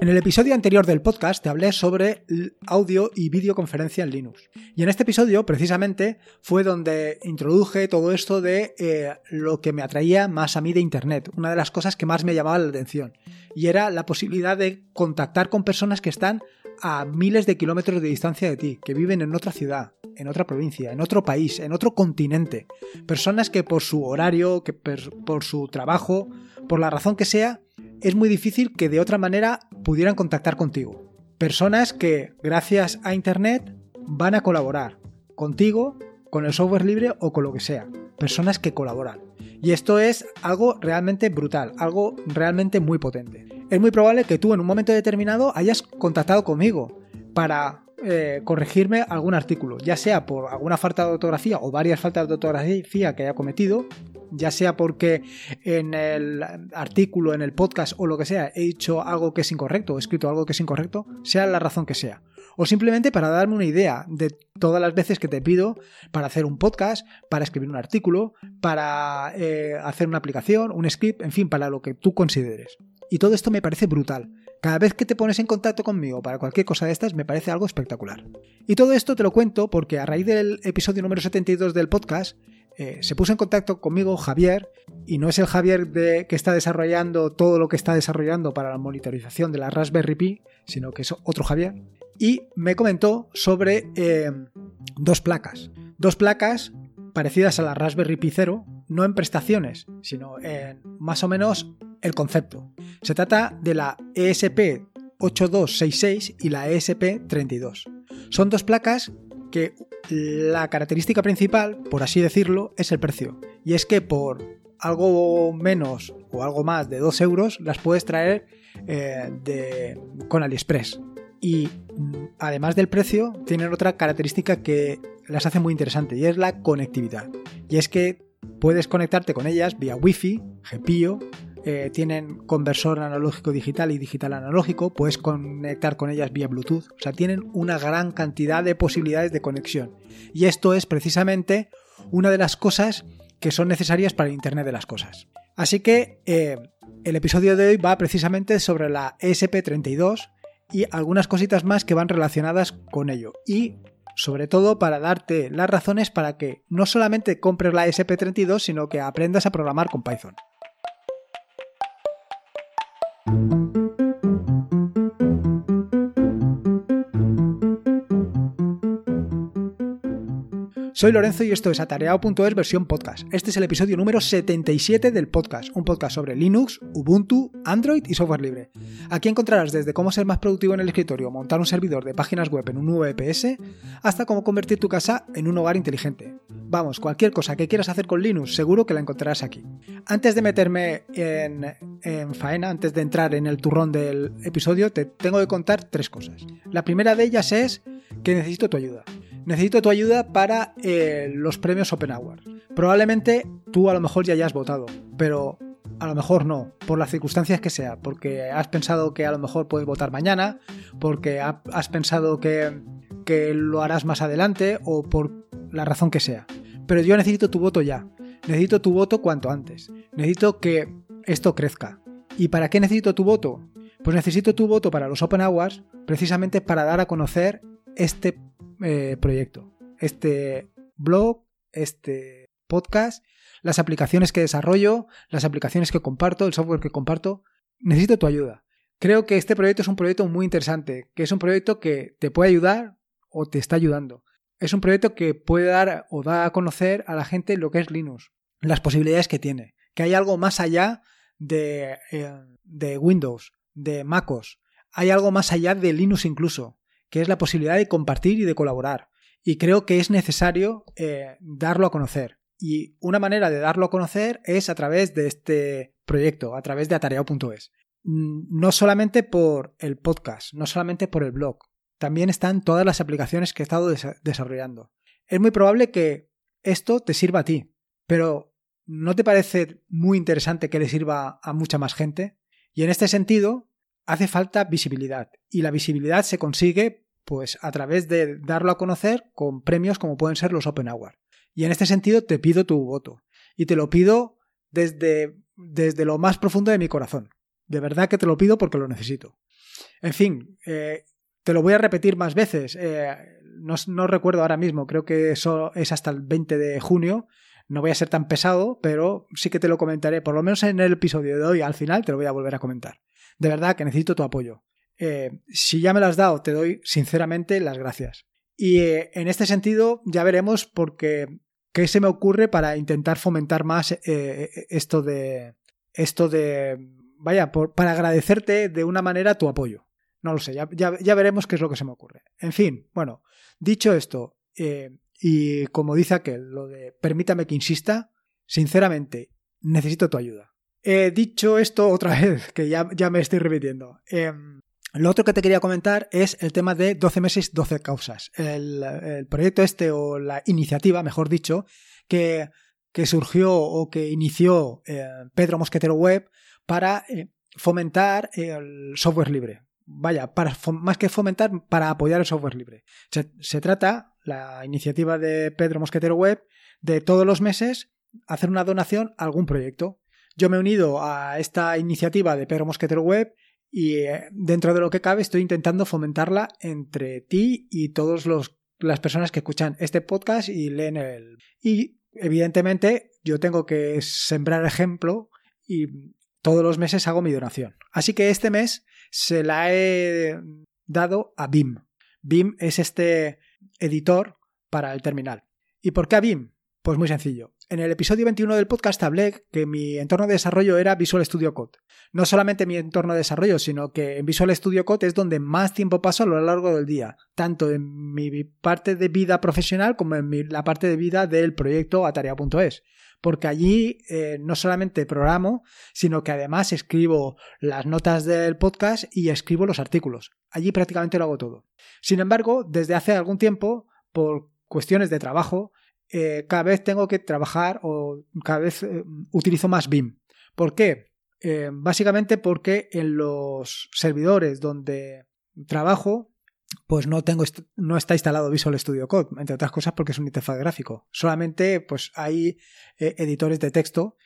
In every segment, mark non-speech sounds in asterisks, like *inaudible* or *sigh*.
En el episodio anterior del podcast te hablé sobre audio y videoconferencia en Linux. Y en este episodio, precisamente, fue donde introduje todo esto de eh, lo que me atraía más a mí de Internet, una de las cosas que más me llamaba la atención. Y era la posibilidad de contactar con personas que están a miles de kilómetros de distancia de ti, que viven en otra ciudad, en otra provincia, en otro país, en otro continente. Personas que por su horario, que por su trabajo, por la razón que sea, es muy difícil que de otra manera pudieran contactar contigo. Personas que, gracias a Internet, van a colaborar contigo, con el software libre o con lo que sea. Personas que colaboran. Y esto es algo realmente brutal, algo realmente muy potente. Es muy probable que tú en un momento determinado hayas contactado conmigo para eh, corregirme algún artículo, ya sea por alguna falta de ortografía o varias faltas de ortografía que haya cometido, ya sea porque en el artículo, en el podcast o lo que sea, he dicho algo que es incorrecto, o he escrito algo que es incorrecto, sea la razón que sea. O simplemente para darme una idea de todas las veces que te pido para hacer un podcast, para escribir un artículo, para eh, hacer una aplicación, un script, en fin, para lo que tú consideres. Y todo esto me parece brutal. Cada vez que te pones en contacto conmigo para cualquier cosa de estas me parece algo espectacular. Y todo esto te lo cuento porque a raíz del episodio número 72 del podcast eh, se puso en contacto conmigo Javier, y no es el Javier de, que está desarrollando todo lo que está desarrollando para la monitorización de la Raspberry Pi, sino que es otro Javier, y me comentó sobre eh, dos placas. Dos placas parecidas a la Raspberry Pi 0, no en prestaciones, sino en más o menos el concepto. Se trata de la ESP 8266 y la ESP 32. Son dos placas que la característica principal, por así decirlo, es el precio. Y es que por algo menos o algo más de 2 euros las puedes traer eh, de, con AliExpress. Y mm, además del precio, tienen otra característica que las hace muy interesante y es la conectividad. Y es que puedes conectarte con ellas vía Wi-Fi, GPIO, eh, tienen conversor analógico digital y digital analógico, puedes conectar con ellas vía Bluetooth, o sea, tienen una gran cantidad de posibilidades de conexión. Y esto es precisamente una de las cosas que son necesarias para el Internet de las Cosas. Así que eh, el episodio de hoy va precisamente sobre la ESP32 y algunas cositas más que van relacionadas con ello. Y sobre todo para darte las razones para que no solamente compres la ESP32, sino que aprendas a programar con Python. Soy Lorenzo y esto es atareado.es versión podcast. Este es el episodio número 77 del podcast, un podcast sobre Linux, Ubuntu, Android y software libre. Aquí encontrarás desde cómo ser más productivo en el escritorio, montar un servidor de páginas web en un VPS, hasta cómo convertir tu casa en un hogar inteligente. Vamos, cualquier cosa que quieras hacer con Linux, seguro que la encontrarás aquí. Antes de meterme en, en faena, antes de entrar en el turrón del episodio, te tengo que contar tres cosas. La primera de ellas es que necesito tu ayuda necesito tu ayuda para eh, los premios Open Hour. Probablemente tú a lo mejor ya hayas votado, pero a lo mejor no, por las circunstancias que sea, porque has pensado que a lo mejor puedes votar mañana, porque has pensado que, que lo harás más adelante o por la razón que sea. Pero yo necesito tu voto ya, necesito tu voto cuanto antes, necesito que esto crezca. ¿Y para qué necesito tu voto? Pues necesito tu voto para los Open Hours precisamente para dar a conocer este eh, proyecto, este blog, este podcast, las aplicaciones que desarrollo, las aplicaciones que comparto, el software que comparto. Necesito tu ayuda. Creo que este proyecto es un proyecto muy interesante, que es un proyecto que te puede ayudar o te está ayudando. Es un proyecto que puede dar o da a conocer a la gente lo que es Linux, las posibilidades que tiene, que hay algo más allá de, eh, de Windows, de MacOS, hay algo más allá de Linux incluso que es la posibilidad de compartir y de colaborar. Y creo que es necesario eh, darlo a conocer. Y una manera de darlo a conocer es a través de este proyecto, a través de atareado.es. Mm, no solamente por el podcast, no solamente por el blog, también están todas las aplicaciones que he estado desarrollando. Es muy probable que esto te sirva a ti, pero ¿no te parece muy interesante que le sirva a mucha más gente? Y en este sentido, hace falta visibilidad y la visibilidad se consigue pues a través de darlo a conocer con premios como pueden ser los Open Hour. Y en este sentido te pido tu voto y te lo pido desde, desde lo más profundo de mi corazón. De verdad que te lo pido porque lo necesito. En fin, eh, te lo voy a repetir más veces. Eh, no, no, recuerdo ahora mismo, creo que eso es hasta el 20 de junio. No voy a ser tan pesado, pero sí que te lo comentaré, por lo menos en el episodio de hoy, al final te lo voy a volver a comentar. De verdad que necesito tu apoyo. Eh, si ya me lo has dado, te doy sinceramente las gracias. Y eh, en este sentido ya veremos porque qué se me ocurre para intentar fomentar más eh, esto de esto de vaya para agradecerte de una manera tu apoyo. No lo sé, ya, ya, veremos qué es lo que se me ocurre. En fin, bueno, dicho esto, y como dice aquel, lo de permítame que insista, sinceramente, necesito tu ayuda. He dicho esto otra *laughs* vez, que ya, ya me estoy repitiendo. Em, lo otro que te quería comentar es el tema de 12 meses, 12 causas. El, proyecto este, o la iniciativa, mejor dicho, que, que surgió o que inició eh, Pedro Mosquetero Web para eh, fomentar el software libre. Vaya, para, más que fomentar, para apoyar el software libre. Se, trata, la iniciativa de Pedro Mosquetero Web, de todos los meses hacer una donación a algún proyecto. Yo me he unido a esta iniciativa de Pedro Mosquetero Web y eh, dentro de lo que cabe estoy intentando fomentarla entre ti y todas las personas que escuchan este podcast y leen el... Y evidentemente yo tengo que sembrar ejemplo y todos los meses hago mi donación. Así que este mes se la he dado a BIM. BIM es este editor para el terminal. ¿Y por qué a BIM? Pues muy sencillo. En el episodio 21 del podcast hablé que mi entorno de desarrollo era Visual Studio Code. No solamente mi entorno de desarrollo, sino que en Visual Studio Code es donde más tiempo paso a lo largo del día, tanto en mi parte de vida profesional como en la parte de vida del proyecto Atarea.es. Porque allí eh, no solamente programo, sino que además escribo las notas del podcast y escribo los artículos. Allí prácticamente lo hago todo. Sin embargo, desde hace algún tiempo, por cuestiones de trabajo, eh, cada vez tengo que trabajar o cada vez eh, utilizo más BIM. ¿Por qué? Eh, básicamente porque en los servidores donde trabajo, pues no tengo no está instalado Visual Studio Code, entre otras cosas porque es un interfaz gráfico. Solamente pues hay editores de texto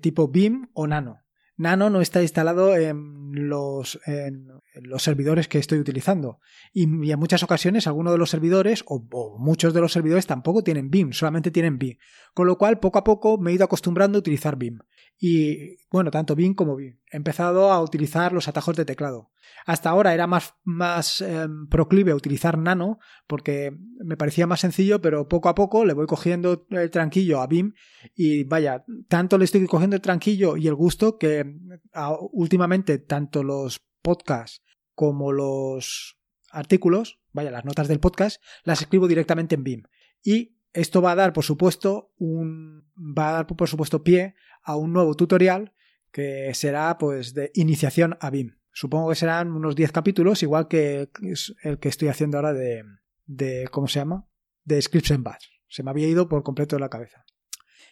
tipo BIM o Nano. Nano no está instalado en los, en los servidores que estoy utilizando. Y, en muchas ocasiones algunos de los servidores, o, muchos de los servidores, tampoco tienen BIM, solamente tienen BIM. Con lo cual, poco a poco me he ido acostumbrando a utilizar BIM. Y bueno, tanto BIM como BIM. He empezado a utilizar los atajos de teclado. Hasta ahora era más, más em, proclive a utilizar Nano porque me parecía más sencillo, pero poco a poco le voy cogiendo el tranquillo a BIM y vaya, tanto le estoy cogiendo el tranquillo y el gusto que últimamente tanto los podcasts como los artículos, vaya, las notas del podcast, las escribo directamente en BIM. Y esto va a dar, por supuesto, un va a dar por supuesto pie a un nuevo tutorial que será pues de iniciación a BIM. Supongo que serán unos 10 capítulos, igual que el que estoy haciendo ahora de, de ¿cómo se llama? De Scripts and Bash. Se me había ido por completo de la cabeza.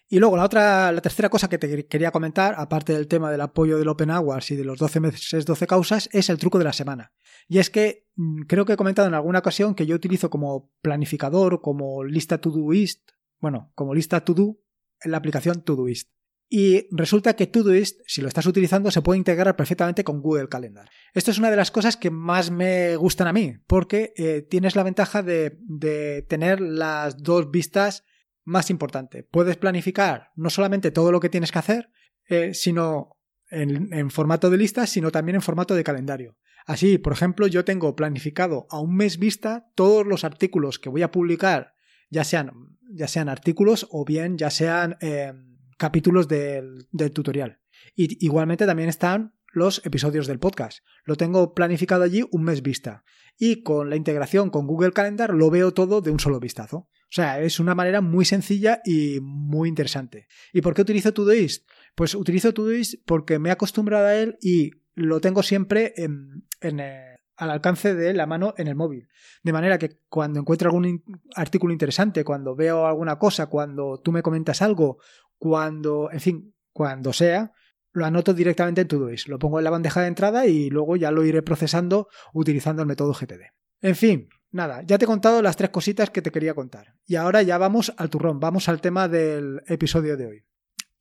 Y luego la otra, la tercera cosa que te quería comentar, aparte del tema del apoyo del Open Hours y de los 12 meses, 12 causas, es el truco de la semana. Y es que mm, creo que he comentado en alguna ocasión que yo utilizo como planificador, como lista Todoist, bueno, como lista to do en la aplicación Todoist. Y resulta que Todoist, si lo estás utilizando, se puede integrar perfectamente con Google Calendar. Esto es una de las cosas que más me gustan a mí, porque eh, tienes la ventaja de, de tener las dos vistas más importantes. Puedes planificar no solamente todo lo que tienes que hacer, eh, sino en, formato de listas, sino también en formato de calendario. Así, por ejemplo, yo tengo planificado a un mes vista todos los artículos que voy a publicar, ya sean, ya sean artículos o bien ya sean eh, capítulos del, tutorial. Y igualmente también están los episodios del podcast. Lo tengo planificado allí un mes vista. Y con la integración con Google Calendar lo veo todo de un solo vistazo. O sea, es una manera muy sencilla y muy interesante. ¿Y por qué utilizo Todoist? Pues utilizo Todoist porque me he acostumbrado a él y lo tengo siempre en, eh, al alcance de la mano en el móvil. De manera que cuando encuentro algún artículo interesante, cuando veo alguna cosa, cuando tú me comentas algo cuando, en fin, cuando sea, lo anoto directamente en Todoist. Lo pongo en la bandeja de entrada y luego ya lo iré procesando utilizando el método GTD. En fin, nada, ya te he contado las tres cositas que te quería contar. Y ahora ya vamos al turrón, vamos al tema del episodio de hoy.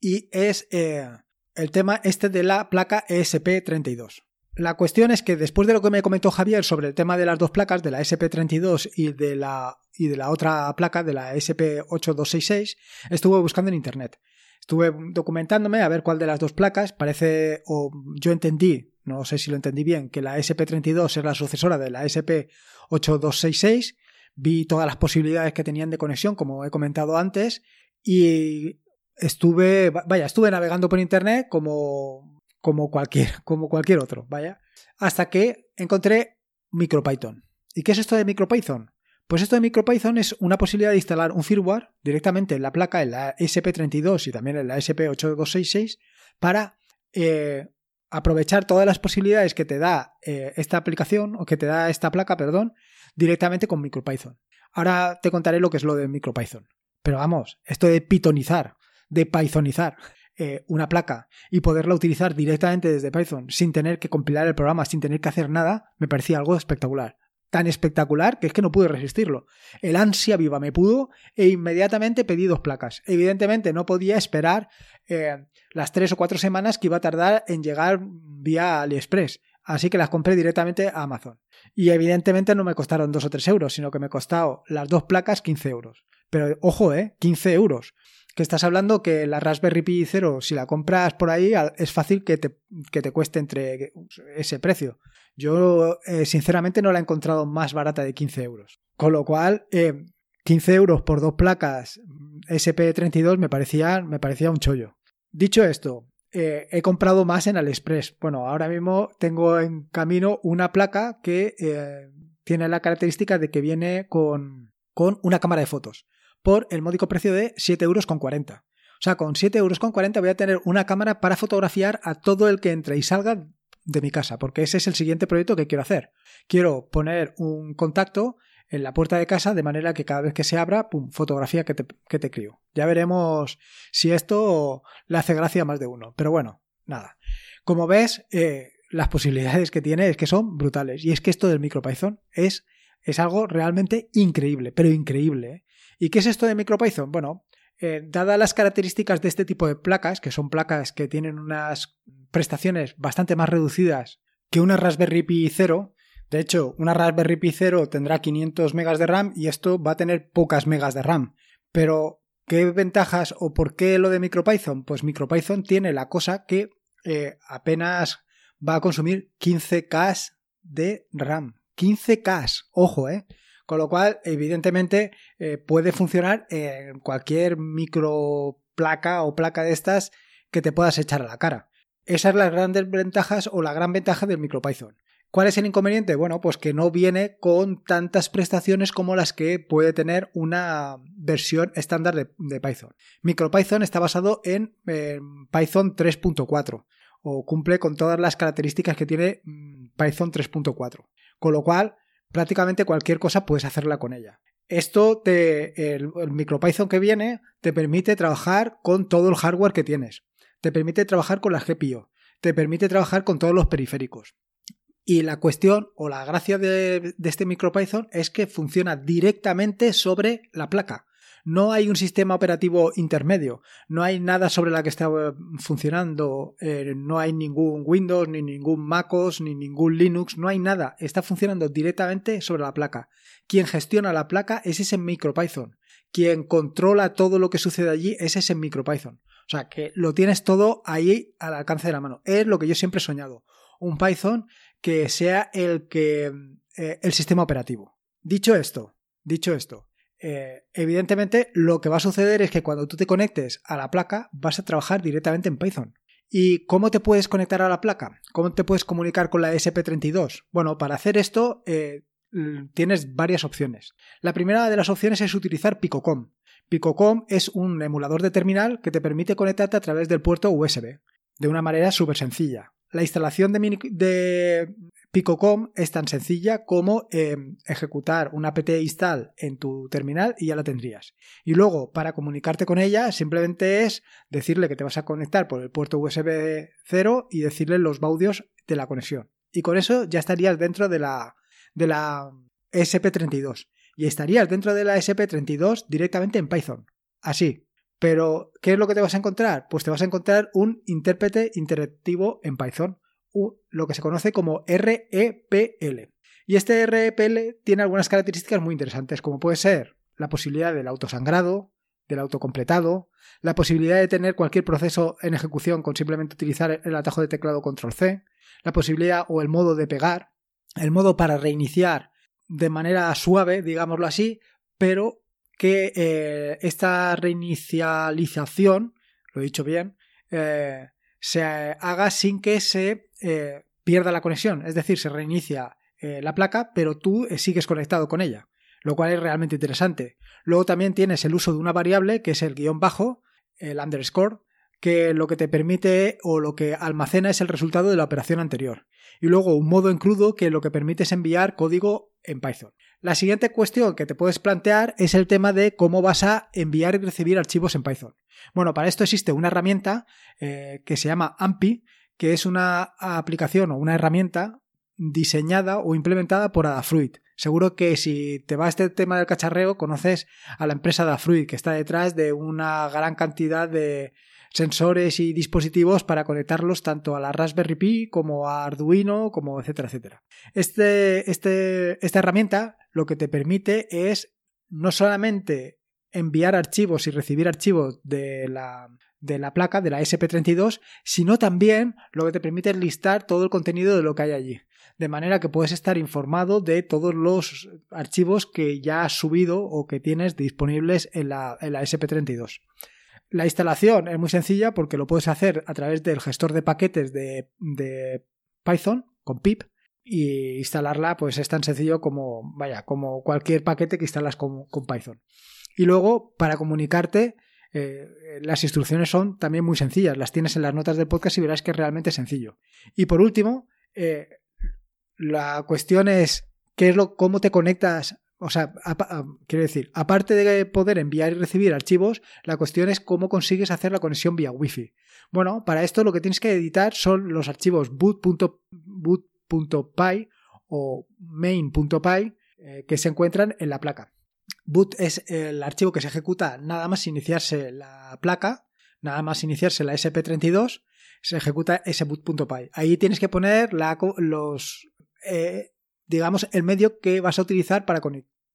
Y es eh, el tema este de la placa ESP32. la cuestión es que después de lo que me comentó Javier sobre el tema de las dos placas, de la SP32 y de la, y de la otra placa, de la SP8266, estuve buscando en internet. Estuve documentándome a ver cuál de las dos placas parece, o yo entendí, no sé si lo entendí bien, que la SP32 es la sucesora de la SP8266. Vi todas las posibilidades que tenían de conexión, como he comentado antes, y estuve, vaya, estuve navegando por internet como, como, cualquier, *laughs* como cualquier otro, vaya, hasta que encontré MicroPython. ¿Y qué es esto de MicroPython? Pues esto de MicroPython es una posibilidad de instalar un firmware directamente en la placa, en la SP32 y también en la SP8266, para eh, aprovechar todas las posibilidades que te da eh, esta aplicación, o que te da esta placa, perdón, directamente con MicroPython. Ahora te contaré lo que es lo de MicroPython. Pero vamos, esto de pitonizar, de pythonizar eh, una placa y poderla utilizar directamente desde Python sin tener que compilar el programa, sin tener que hacer nada, me parecía algo espectacular tan espectacular que es que no pude resistirlo. El ansia viva me pudo e inmediatamente pedí dos placas. Evidentemente no podía esperar eh, las tres o cuatro semanas que iba a tardar en llegar vía AliExpress. Así que las compré directamente a Amazon. Y evidentemente no me costaron dos o tres euros, sino que me costaron las dos placas 15 euros. Pero ojo, ¿eh? 15 euros que estás hablando que la Raspberry Pi 0, si la compras por ahí, es fácil que te, que te cueste entre ese precio. Yo, eh, sinceramente, no la he encontrado más barata de 15 euros. Con lo cual, 15 eh, euros por dos placas SP32 me parecía, me parecía un chollo. Dicho esto, eh, he comprado más en AliExpress. Bueno, ahora mismo tengo en camino una placa que tiene la característica de que viene con, con una cámara de fotos por el módico precio de 7,40 euros. O sea, con 7,40 euros voy a tener una cámara para fotografiar a todo el que entre y salga de mi casa, porque ese es el siguiente proyecto que quiero hacer. Quiero poner un contacto en la puerta de casa de manera que cada vez que se abra, pum, fotografía que te, que te crío. Ya veremos si esto le hace gracia a más de uno. Pero bueno, nada. Como ves, eh, las posibilidades que tiene es que son brutales. Y es que esto del MicroPython es, es algo realmente increíble, pero increíble. ¿eh? ¿Y qué es esto de MicroPython? Bueno, eh, dadas las características de este tipo de placas, que son placas que tienen unas prestaciones bastante más reducidas que una Raspberry Pi 0, de hecho, una Raspberry Pi 0 tendrá 500 megas de RAM y esto va a tener pocas megas de RAM. Pero, ¿qué ventajas o por qué lo de MicroPython? Pues MicroPython tiene la cosa que eh, apenas va a consumir 15K de RAM. 15K, ojo, ¿eh? Con lo cual, evidentemente, eh, puede funcionar en cualquier micro placa o placa de estas que te puedas echar a la cara. Esas son las grandes ventajas o la gran ventaja del MicroPython. ¿Cuál es el inconveniente? Bueno, pues que no viene con tantas prestaciones como las que puede tener una versión estándar de, Python. MicroPython está basado en, en Python 3.4 o cumple con todas las características que tiene mm, Python 3.4. Con lo cual, prácticamente cualquier cosa puedes hacerla con ella. Esto te, el, MicroPython que viene te permite trabajar con todo el hardware que tienes. Te permite trabajar con la GPIO. Te permite trabajar con todos los periféricos. Y la cuestión o la gracia de, de este MicroPython es que funciona directamente sobre la placa no hay un sistema operativo intermedio, no hay nada sobre la que está eh, funcionando, eh, no hay ningún Windows, ni ningún MacOS, ni ningún Linux, no hay nada, está funcionando directamente sobre la placa. Quien gestiona la placa es ese MicroPython. Quien controla todo lo que sucede allí es ese MicroPython. O sea, que lo tienes todo ahí al alcance de la mano. Es lo que yo siempre he soñado. Un Python que sea el que eh, el sistema operativo. Dicho esto, dicho esto, eh, evidentemente lo que va a suceder es que cuando tú te conectes a la placa vas a trabajar directamente en Python. ¿Y cómo te puedes conectar a la placa? ¿Cómo te puedes comunicar con la SP32? Bueno, para hacer esto eh, tienes varias opciones. La primera de las opciones es utilizar Picocom. Picocom es un emulador de terminal que te permite conectarte a través del puerto USB de una manera súper sencilla. La instalación de, Picocom es tan sencilla como em, ejecutar una apt install en tu terminal y ya la tendrías. Y luego, para comunicarte con ella, simplemente es decirle que te vas a conectar por el puerto USB 0 y decirle los baudios de la conexión. Y con eso ya estarías dentro de la, de la SP32. Y estarías dentro de la SP32 directamente en Python. Así, pero, ¿qué es lo que te vas a encontrar? Pues te vas a encontrar un intérprete interactivo en Python, lo que se conoce como REPL. Y este REPL tiene algunas características muy interesantes, como puede ser la posibilidad del autosangrado, del autocompletado, la posibilidad de tener cualquier proceso en ejecución con simplemente utilizar el atajo de teclado control C, la posibilidad o el modo de pegar, el modo para reiniciar de manera suave, digámoslo así, pero que eh, esta reinicialización, lo he dicho bien, eh, se haga sin que se eh, pierda la conexión. Es decir, se reinicia la placa, pero tú sigues conectado con ella, lo cual es realmente interesante. Luego también tienes el uso de una variable que es el guion bajo, el underscore, que lo que te permite o lo que almacena es el resultado de la operación anterior. Y luego un modo en crudo que lo que permite es enviar código en Python. La siguiente cuestión que te puedes plantear es el tema de cómo vas a enviar y recibir archivos en Python. Bueno, para esto existe una herramienta eh, que se llama AMPI, que es una aplicación o una herramienta diseñada o implementada por Adafruit. Seguro que si te va este tema del cacharreo, conoces a la empresa Adafruit, que está detrás de una gran cantidad de, sensores y dispositivos para conectarlos tanto a la Raspberry Pi como a Arduino, como etcétera, etcétera. Este, este, esta herramienta lo que te permite es no solamente enviar archivos y recibir archivos de la, de la placa, de la SP32, sino también lo que te permite es listar todo el contenido de lo que hay allí. De manera que puedes estar informado de todos los archivos que ya has subido o que tienes disponibles en la, en la SP32. La instalación es muy sencilla porque lo puedes hacer a través del gestor de paquetes de, Python con pip y instalarla pues es tan sencillo como vaya como cualquier paquete que instalas con, Python. Y luego para comunicarte eh, las instrucciones son también muy sencillas las tienes en las notas del podcast y verás que es realmente sencillo. Y por último eh, la cuestión es qué es lo cómo te conectas o sea, quiero decir, aparte de poder enviar y recibir archivos, la cuestión es cómo consigues hacer la conexión vía Wi-Fi. Bueno, para esto lo que tienes que editar son los archivos boot.py o main.py eh, que se encuentran en la placa. Boot es el archivo que se ejecuta nada más iniciarse la placa, nada más iniciarse la SP32, se ejecuta ese boot.py. Ahí tienes que poner los eh, digamos, el medio que vas a utilizar para,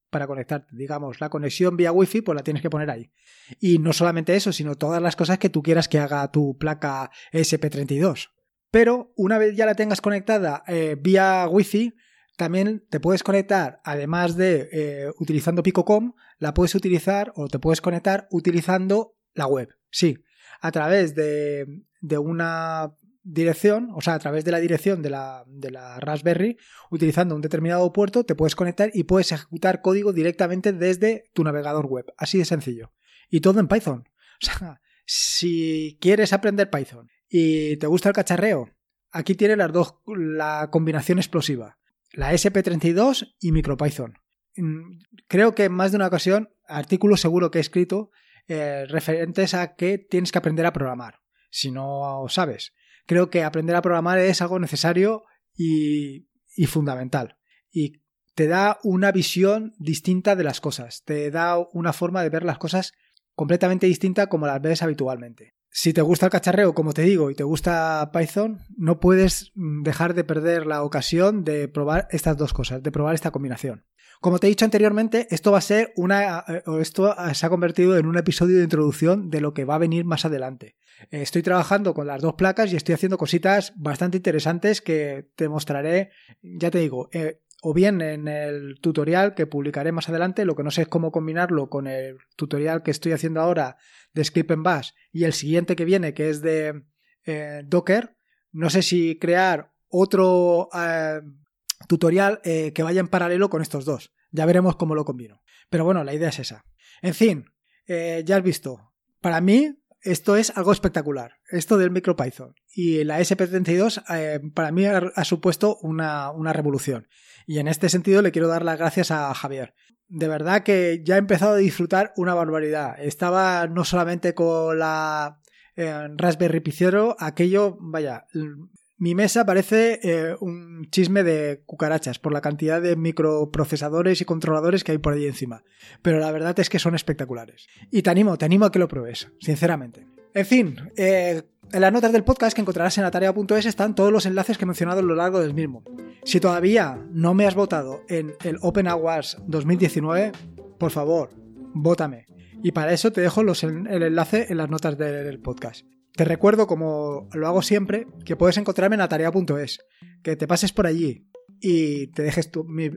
para conectarte. Digamos, la conexión vía Wi-Fi, pues la tienes que poner ahí. Y no solamente eso, sino todas las cosas que tú quieras que haga tu placa SP32. Pero una vez ya la tengas conectada eh, vía Wi-Fi, también te puedes conectar, además de eh, utilizando Picocom, la puedes utilizar o te puedes conectar utilizando la web. Sí, a través de, de una dirección, o sea, a través de la dirección de la, de la, Raspberry, utilizando un determinado puerto, te puedes conectar y puedes ejecutar código directamente desde tu navegador web. Así de sencillo. Y todo en Python. *laughs* O sea, si quieres aprender Python y te gusta el cacharreo, aquí tiene las dos, la combinación explosiva. La SP32 y MicroPython. Mm, creo que en más de una ocasión, artículos seguro que he escrito eh, referentes a que tienes que aprender a programar. Si no sabes creo que aprender a programar es algo necesario y, fundamental. Y te da una visión distinta de las cosas, te da una forma de ver las cosas completamente distinta como las ves habitualmente. Si te gusta el cacharreo, como te digo, y te gusta Python, no puedes dejar de perder la ocasión de probar estas dos cosas, de probar esta combinación. Como te he dicho anteriormente, esto va a ser una. Eh, esto se ha convertido en un episodio de introducción de lo que va a venir más adelante. Eh, estoy trabajando con las dos placas y estoy haciendo cositas bastante interesantes que te mostraré, ya te digo, eh, o bien en el tutorial que publicaré más adelante, lo que no sé es cómo combinarlo con el tutorial que estoy haciendo ahora de Script en Bash y el siguiente que viene que es de Docker. No sé si crear otro tutorial eh, que vaya en paralelo con estos dos. Ya veremos cómo lo combino. Pero bueno, la idea es esa. En fin, eh, ya has visto. Para mí, esto es algo espectacular. Esto del MicroPython. Y la SP32 eh, para mí ha, supuesto una, una, revolución. Y en este sentido le quiero dar las gracias a Javier. De verdad que ya he empezado a disfrutar una barbaridad. Estaba no solamente con la Raspberry Pi Zero, aquello, vaya, mi mesa parece eh, un chisme de cucarachas por la cantidad de microprocesadores y controladores que hay por ahí encima. Pero la verdad es que son espectaculares. Y te animo, te animo a que lo pruebes, sinceramente. En fin, eh, En las notas del podcast que encontrarás en atarea.es están todos los enlaces que he mencionado a lo largo del mismo. Si todavía no me has votado en el Open Awards 2019, por favor, vótame. Y para eso te dejo el enlace en las notas del podcast. Te recuerdo, como lo hago siempre, que puedes encontrarme en atarea.es, que te pases por allí y te dejes tu, me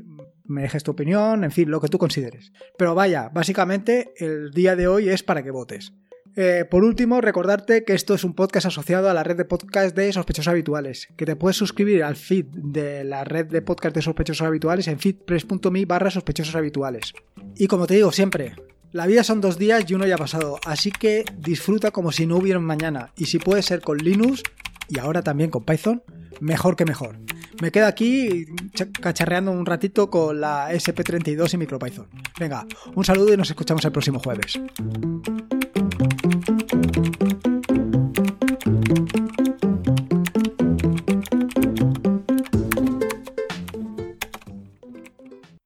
dejes tu opinión, en fin, lo que tú consideres. Pero vaya, básicamente el día de hoy es para que votes. Eh, por último, recordarte que esto es un podcast asociado a la red de podcast de sospechosos habituales, que te puedes suscribir al feed de la red de podcast de sospechosos habituales en feedpress.me barra sospechosos habituales. Y como te digo siempre, la vida son dos días y uno ya ha pasado, así que disfruta como si no hubiera un mañana. Y si puede ser con Linux y ahora también con Python, mejor que mejor. Me quedo aquí cacharreando un ratito con la SP32 y MicroPython. Venga, un saludo y nos escuchamos el próximo jueves.